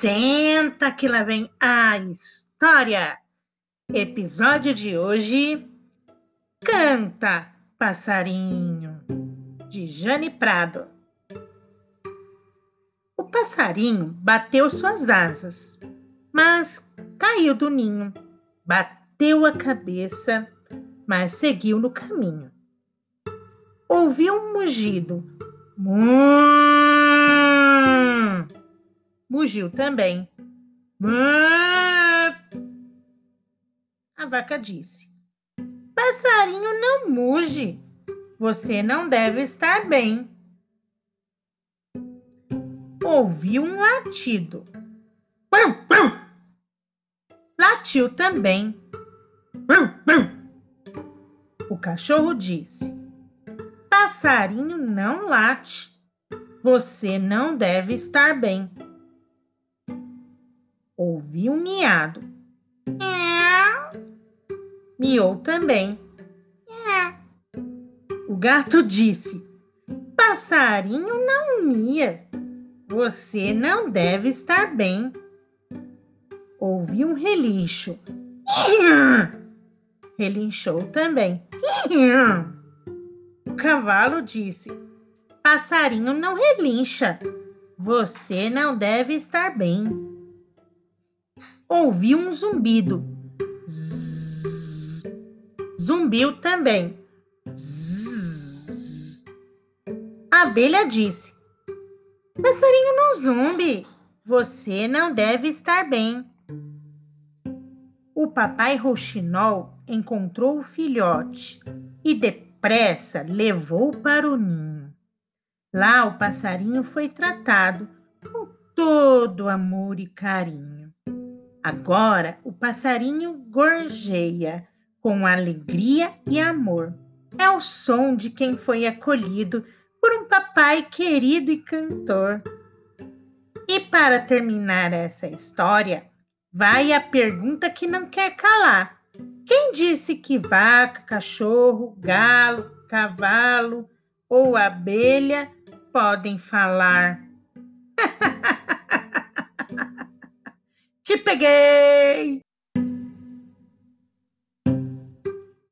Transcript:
Senta que lá vem a história. Episódio de hoje: Canta, passarinho, de Jane Prado. O passarinho bateu suas asas, mas caiu do ninho, bateu a cabeça, mas seguiu no caminho. Ouviu um mugido. Mugiu também. A vaca disse: Passarinho não muge. Você não deve estar bem. Ouviu um latido. Latiu também. O cachorro disse: Passarinho não late. Você não deve estar bem. Ouvi um miado. Miou também. O gato disse: Passarinho não mia. Você não deve estar bem. Ouvi um relincho. Relinchou também. O cavalo disse: Passarinho não relincha. Você não deve estar bem ouvi um zumbido. Zzz. Zumbiu também. Zzz. A abelha disse: Passarinho não zumbi. Você não deve estar bem. O papai rouxinol encontrou o filhote e depressa levou para o ninho. Lá o passarinho foi tratado com todo amor e carinho. Agora o passarinho gorjeia com alegria e amor. É o som de quem foi acolhido por um papai querido e cantor. E para terminar essa história, vai a pergunta que não quer calar. Quem disse que vaca, cachorro, galo, cavalo ou abelha podem falar? Te peguei!